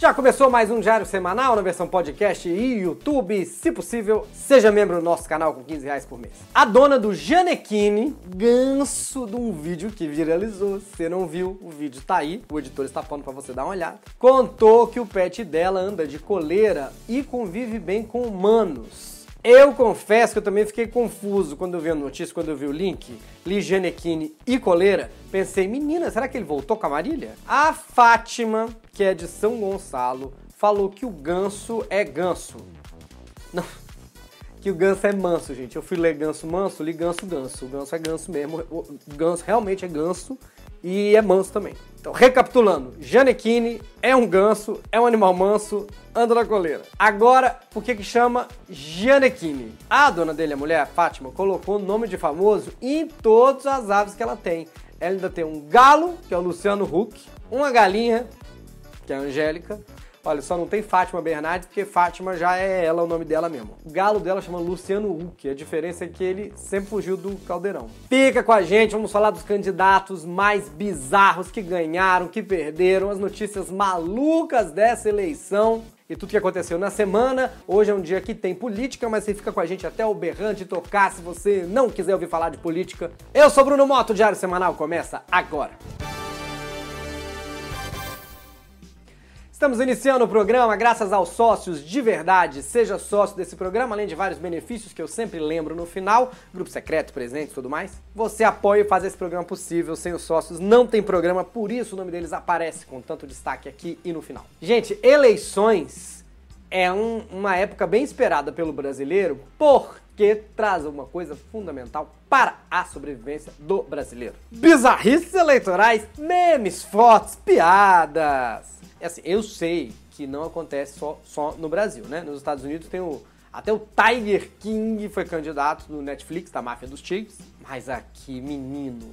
Já começou mais um Diário Semanal na versão podcast e YouTube. Se possível, seja membro do nosso canal com 15 reais por mês. A dona do Janequine, ganso de um vídeo que viralizou. Se não viu, o vídeo tá aí. O editor está pondo pra você dar uma olhada. Contou que o pet dela anda de coleira e convive bem com humanos. Eu confesso que eu também fiquei confuso quando eu vi a notícia, quando eu vi o link, li Genequine e coleira. Pensei, menina, será que ele voltou com a Marília? A Fátima, que é de São Gonçalo, falou que o ganso é ganso. Não, que o ganso é manso, gente. Eu fui ler ganso manso, li ganso ganso. O ganso é ganso mesmo. O ganso realmente é ganso e é manso também. Então, recapitulando, Janequine é um ganso, é um animal manso, anda na coleira. Agora, por que que chama Janequine? A dona dele, a mulher, a Fátima, colocou nome de famoso em todas as aves que ela tem. Ela ainda tem um galo, que é o Luciano Huck, uma galinha, que é a Angélica, Olha, só não tem Fátima Bernardes, porque Fátima já é ela o nome dela mesmo. O galo dela chama Luciano Huck. A diferença é que ele sempre fugiu do caldeirão. Fica com a gente, vamos falar dos candidatos mais bizarros que ganharam, que perderam, as notícias malucas dessa eleição e tudo que aconteceu na semana. Hoje é um dia que tem política, mas você fica com a gente até o berrante tocar se você não quiser ouvir falar de política. Eu sou Bruno Moto, o Diário Semanal começa agora. Estamos iniciando o programa graças aos sócios de verdade. Seja sócio desse programa, além de vários benefícios que eu sempre lembro no final, grupo secreto, presente tudo mais. Você apoia e faz esse programa possível. Sem os sócios não tem programa, por isso o nome deles aparece com tanto destaque aqui e no final. Gente, eleições é um, uma época bem esperada pelo brasileiro, porque traz uma coisa fundamental para a sobrevivência do brasileiro. Bizarrices eleitorais, memes, fotos, piadas assim, eu sei que não acontece só, só no Brasil, né? Nos Estados Unidos tem o. Até o Tiger King foi candidato no Netflix, da máfia dos Tigres. Mas aqui, menino,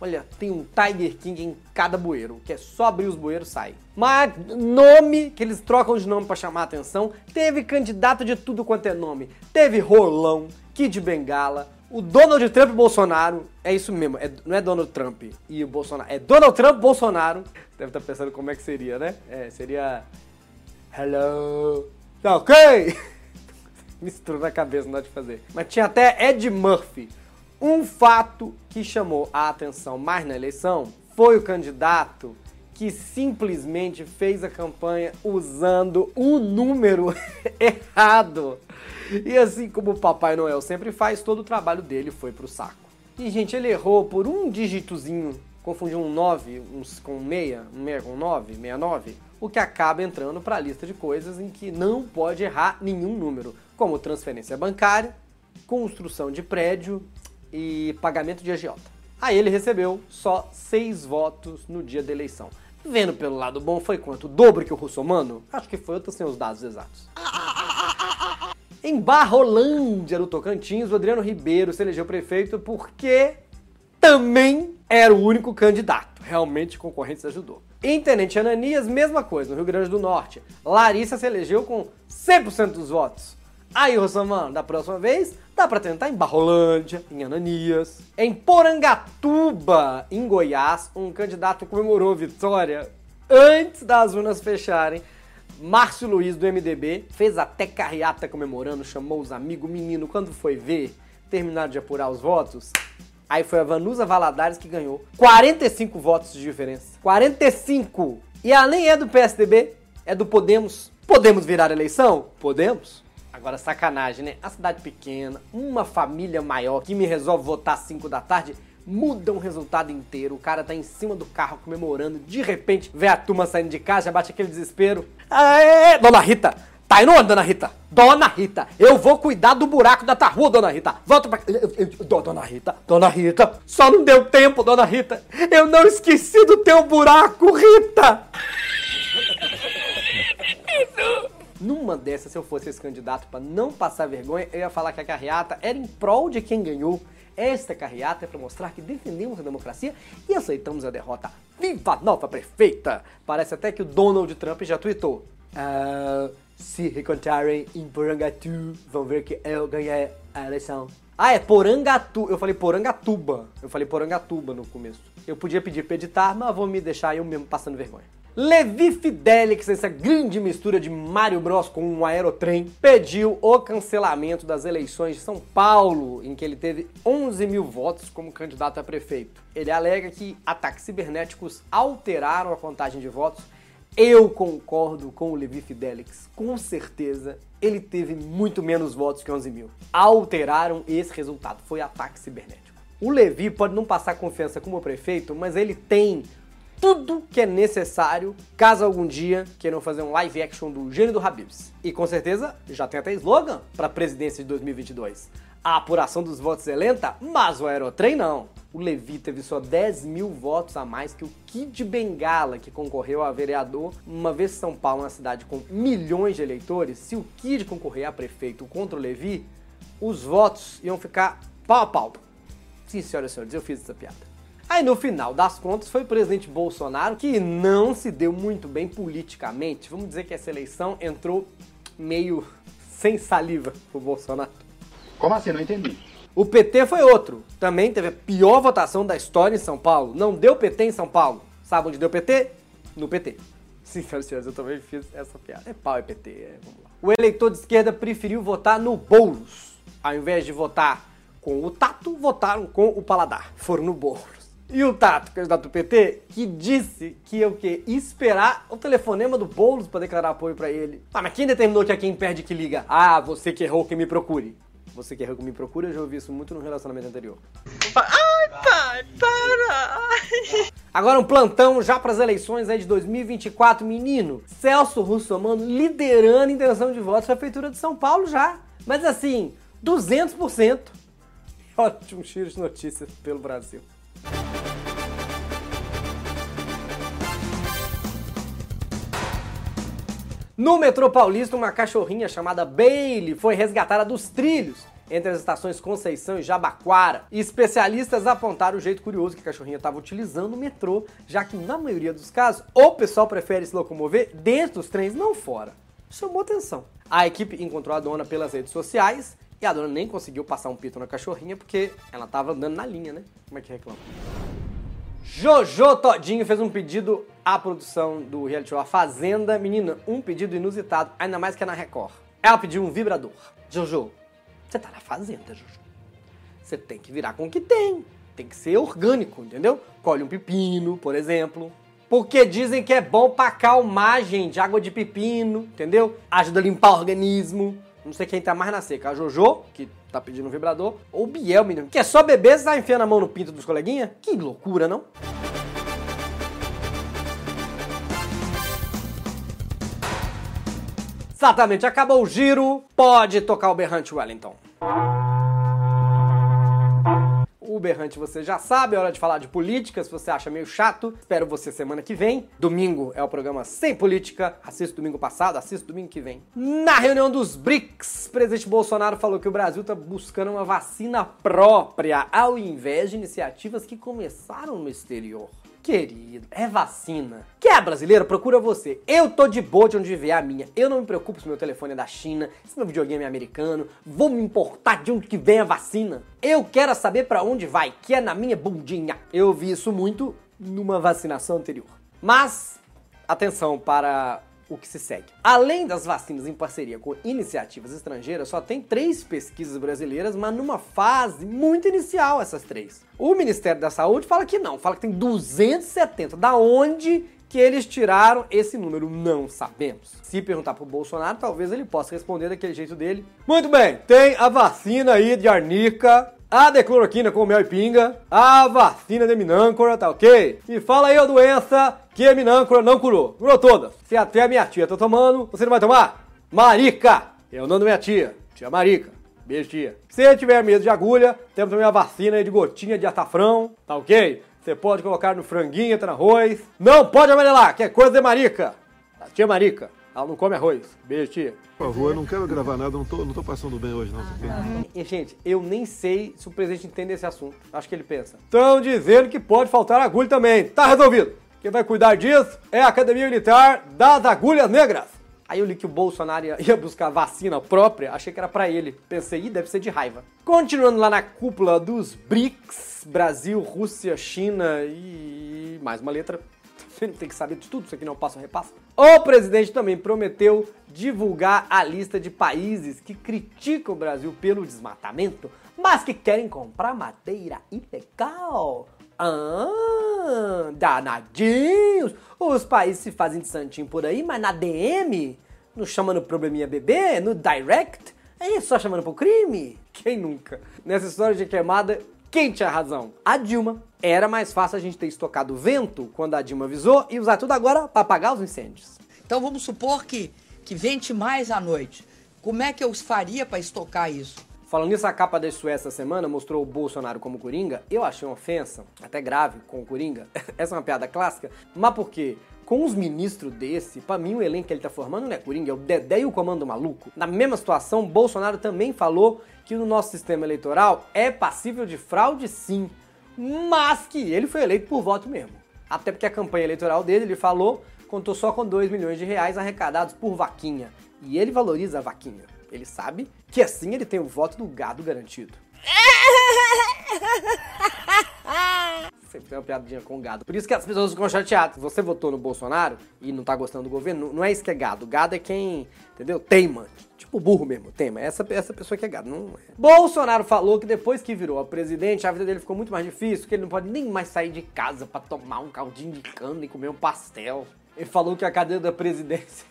Olha, tem um Tiger King em cada bueiro, que é só abrir os bueiros sai. Mas nome, que eles trocam de nome para chamar a atenção, teve candidato de tudo quanto é nome. Teve Rolão, Kid Bengala, o Donald Trump e Bolsonaro, é isso mesmo, é, não é Donald Trump e o Bolsonaro, é Donald Trump e Bolsonaro. Deve estar tá pensando como é que seria, né? É, seria. Hello. Tá ok? Mistura na cabeça, não dá de fazer. Mas tinha até Ed Murphy. Um fato que chamou a atenção mais na eleição foi o candidato que simplesmente fez a campanha usando um número errado. E assim como o Papai Noel sempre faz, todo o trabalho dele foi pro saco. E, gente, ele errou por um dígitozinho, confundiu um 9 um, com um 6, um 6 com 9, 69, o que acaba entrando para a lista de coisas em que não pode errar nenhum número, como transferência bancária, construção de prédio e pagamento de agiota. Aí ele recebeu só 6 votos no dia da eleição. Vendo pelo lado bom, foi quanto? O dobro que o russomano? Acho que foi, eu tô sem os dados exatos. Em Barrolândia, no Tocantins, o Adriano Ribeiro se elegeu prefeito porque também era o único candidato. Realmente, concorrentes ajudou. Em Tenente Ananias, mesma coisa, no Rio Grande do Norte. Larissa se elegeu com 100% dos votos. Aí, Rossamano, da próxima vez, dá para tentar em Barrolândia, em Ananias. Em Porangatuba, em Goiás, um candidato comemorou vitória antes das urnas fecharem Márcio Luiz, do MDB, fez até carreata comemorando, chamou os amigos, menino, quando foi ver, terminaram de apurar os votos, aí foi a Vanusa Valadares que ganhou 45 votos de diferença. 45! E ela nem é do PSDB, é do Podemos. Podemos virar eleição? Podemos. Agora, sacanagem, né? A cidade pequena, uma família maior que me resolve votar às 5 da tarde, mudam o resultado inteiro. O cara tá em cima do carro comemorando, de repente vê a turma saindo de casa, já bate aquele desespero. Aê, dona Rita! Tá indo onde, dona Rita? Dona Rita, eu vou cuidar do buraco da tua rua, dona Rita. Volta pra. Dona Rita, dona Rita, só não deu tempo, dona Rita. Eu não esqueci do teu buraco, Rita! Numa dessas, se eu fosse esse candidato para não passar vergonha, eu ia falar que a carreata era em prol de quem ganhou esta carreata é para mostrar que defendemos a democracia e aceitamos a derrota. Viva a nova prefeita! Parece até que o Donald Trump já tweetou. Uh, se encontrarem em Porangatu, vão ver que eu ganhei a eleição. Ah, é Porangatu. Eu falei Porangatuba. Eu falei Porangatuba no começo. Eu podia pedir pra editar, mas vou me deixar eu mesmo passando vergonha. Levi Fidelix, essa grande mistura de Mario Bros com um aerotrem, pediu o cancelamento das eleições de São Paulo, em que ele teve 11 mil votos como candidato a prefeito. Ele alega que ataques cibernéticos alteraram a contagem de votos. Eu concordo com o Levi Fidelix, com certeza ele teve muito menos votos que 11 mil. Alteraram esse resultado, foi ataque cibernético. O Levi pode não passar confiança como prefeito, mas ele tem tudo que é necessário caso algum dia queiram fazer um live action do Gênio do Habibs. E com certeza já tem até slogan para a presidência de 2022. A apuração dos votos é lenta, mas o aerotrem não. O Levi teve só 10 mil votos a mais que o Kid Bengala, que concorreu a vereador. Uma vez São Paulo, uma cidade com milhões de eleitores, se o Kid concorrer a prefeito contra o Levi, os votos iam ficar pau a pau. Sim, senhoras e senhores, eu fiz essa piada. Aí no final das contas foi o presidente Bolsonaro que não se deu muito bem politicamente. Vamos dizer que essa eleição entrou meio sem saliva pro Bolsonaro. Como assim? Não entendi. O PT foi outro. Também teve a pior votação da história em São Paulo. Não deu PT em São Paulo. Sabe onde deu PT? No PT. Sim, senhoras e senhores, eu também fiz essa piada. É pau, é PT. É, vamos lá. O eleitor de esquerda preferiu votar no Boulos. Ao invés de votar com o tato, votaram com o paladar. Foram no Boulos. E o Tato, candidato do PT, que disse que ia o quê? Esperar o telefonema do Boulos para declarar apoio para ele. Ah, mas quem determinou que é quem perde que liga? Ah, você que errou que me procure. Você que errou que me procure, eu já ouvi isso muito no relacionamento anterior. Ai, pai, para! Agora um plantão já para as eleições aí de 2024, menino. Celso Russomano liderando a intenção de votos para a Prefeitura de São Paulo já. Mas assim, 200%. Ótimo cheiro de notícias pelo Brasil. No metrô paulista, uma cachorrinha chamada Bailey foi resgatada dos trilhos entre as estações Conceição e Jabaquara. Especialistas apontaram o jeito curioso que a cachorrinha estava utilizando o metrô, já que na maioria dos casos o pessoal prefere se locomover dentro dos trens, não fora. Chamou atenção. A equipe encontrou a dona pelas redes sociais e a dona nem conseguiu passar um pito na cachorrinha porque ela estava andando na linha, né? Como é que reclama? Jojo Todinho fez um pedido à produção do reality show A Fazenda. Menina, um pedido inusitado, ainda mais que é na Record. Ela pediu um vibrador. Jojo, você tá na Fazenda, Jojo. Você tem que virar com o que tem. Tem que ser orgânico, entendeu? Colhe um pepino, por exemplo. Porque dizem que é bom pra acalmagem de água de pepino, entendeu? Ajuda a limpar o organismo. Não sei quem tá mais na seca, a Jojo, que tá pedindo um vibrador, ou o Biel, menino, que é só você tá enfiando a mão no pinto dos coleguinhas? Que loucura, não? Exatamente, acabou o giro, pode tocar o berrante Wellington. O Berrante você já sabe, é hora de falar de política, se você acha meio chato, espero você semana que vem. Domingo é o programa Sem Política, assista domingo passado, assista domingo que vem. Na reunião dos BRICS, o presidente Bolsonaro falou que o Brasil está buscando uma vacina própria, ao invés de iniciativas que começaram no exterior. Querido, é vacina. Quer brasileiro? Procura você. Eu tô de boa de onde vier a minha. Eu não me preocupo se meu telefone é da China, se meu videogame é americano. Vou me importar de onde que vem a vacina. Eu quero saber para onde vai, que é na minha bundinha. Eu vi isso muito numa vacinação anterior. Mas, atenção para o que se segue. Além das vacinas em parceria com iniciativas estrangeiras, só tem três pesquisas brasileiras, mas numa fase muito inicial essas três. O Ministério da Saúde fala que não, fala que tem 270. Da onde que eles tiraram esse número? Não sabemos. Se perguntar pro Bolsonaro, talvez ele possa responder daquele jeito dele. Muito bem, tem a vacina aí de arnica, a decloroquina com mel e pinga, a vacina de minâncora, tá ok? E fala aí a doença que a minâncora não curou. Curou todas. Se até a minha tia tá tomando, você não vai tomar? Marica! É o nome da minha tia, tia Marica. Beijo, tia. Se tiver medo de agulha, temos também a vacina de gotinha de açafrão, tá ok? Você pode colocar no franguinho, tá no arroz. Não pode amarelar, que é coisa de Marica. A tia Marica. Ela não come arroz. Beijo, tia. Por favor, eu não quero gravar nada, não tô, não tô passando bem hoje, não. E, gente, eu nem sei se o presidente entende esse assunto. Acho que ele pensa. Estão dizendo que pode faltar agulha também. Tá resolvido. Quem vai cuidar disso é a Academia Militar das Agulhas Negras. Aí eu li que o Bolsonaro ia, buscar vacina própria, achei que era pra ele. Pensei, ih, deve ser de raiva. Continuando lá na cúpula dos BRICS, Brasil, Rússia, China e mais uma letra. Você não tem que saber de tudo, isso aqui não passa ou repassa. O presidente também prometeu divulgar a lista de países que criticam o Brasil pelo desmatamento, mas que querem comprar madeira ilegal. Ah, danadinhos! Os países se fazem de santinho por aí, mas na DM, no chamando probleminha bebê, no direct, é só chamando pro crime? Quem nunca? Nessa história de queimada, quem tinha razão? A Dilma. Era mais fácil a gente ter estocado vento quando a Dilma avisou e usar tudo agora para apagar os incêndios. Então vamos supor que, que vente mais à noite. Como é que eu faria para estocar isso? Falando nisso, a capa da Suécia essa semana mostrou o Bolsonaro como Coringa. Eu achei uma ofensa, até grave, com o Coringa. Essa é uma piada clássica. Mas por quê? Com os ministros desse, pra mim o elenco que ele tá formando não é Coringa, é o Dedé e o Comando Maluco. Na mesma situação, Bolsonaro também falou que o nosso sistema eleitoral é passível de fraude sim, mas que ele foi eleito por voto mesmo. Até porque a campanha eleitoral dele, ele falou, contou só com 2 milhões de reais arrecadados por vaquinha. E ele valoriza a vaquinha. Ele sabe que assim ele tem o voto do gado garantido. Sempre tem uma piadinha com gado. Por isso que as pessoas ficam chateadas. Você votou no Bolsonaro e não tá gostando do governo, não é isso que é gado. Gado é quem, entendeu? Teima. Tipo burro mesmo, teima. Essa, essa pessoa que é gado, não é. Bolsonaro falou que depois que virou a presidente, a vida dele ficou muito mais difícil, que ele não pode nem mais sair de casa para tomar um caldinho de cana e comer um pastel. Ele falou que a cadeira da presidência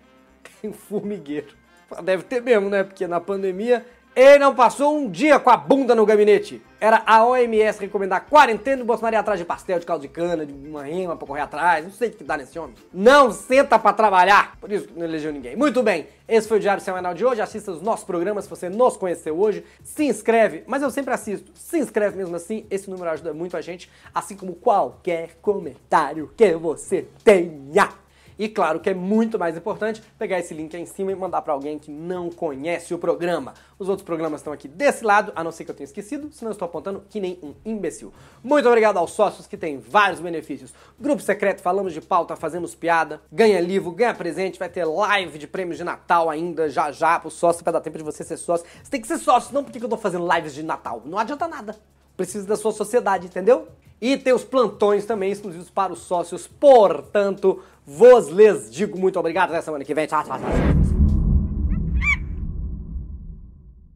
tem um formigueiro. Deve ter mesmo, né? Porque na pandemia ele não passou um dia com a bunda no gabinete. Era a OMS recomendar quarentena e o Bolsonaro ia atrás de pastel, de caldo de cana, de uma rima pra correr atrás. Não sei o que dá nesse homem. Não senta pra trabalhar. Por isso que não elegeu ninguém. Muito bem, esse foi o Diário Semanal de hoje. Assista os nossos programas se você nos conheceu hoje. Se inscreve, mas eu sempre assisto. Se inscreve mesmo assim, esse número ajuda muito a gente. Assim como qualquer comentário que você tenha. E claro que é muito mais importante pegar esse link aí em cima e mandar para alguém que não conhece o programa. Os outros programas estão aqui desse lado, a não ser que eu tenha esquecido, senão eu estou apontando que nem um imbecil. Muito obrigado aos sócios que têm vários benefícios. Grupo secreto, falamos de pauta, fazemos piada, ganha livro, ganha presente, vai ter live de prêmios de Natal ainda, já já, pro sócio, para dar tempo de você ser sócio. Você tem que ser sócio, não porque eu tô fazendo lives de Natal. Não adianta nada. Precisa da sua sociedade, entendeu? E tem os plantões também exclusivos para os sócios. Portanto, vos les digo muito obrigado. Até semana que vem. Tchau, tchau, tchau.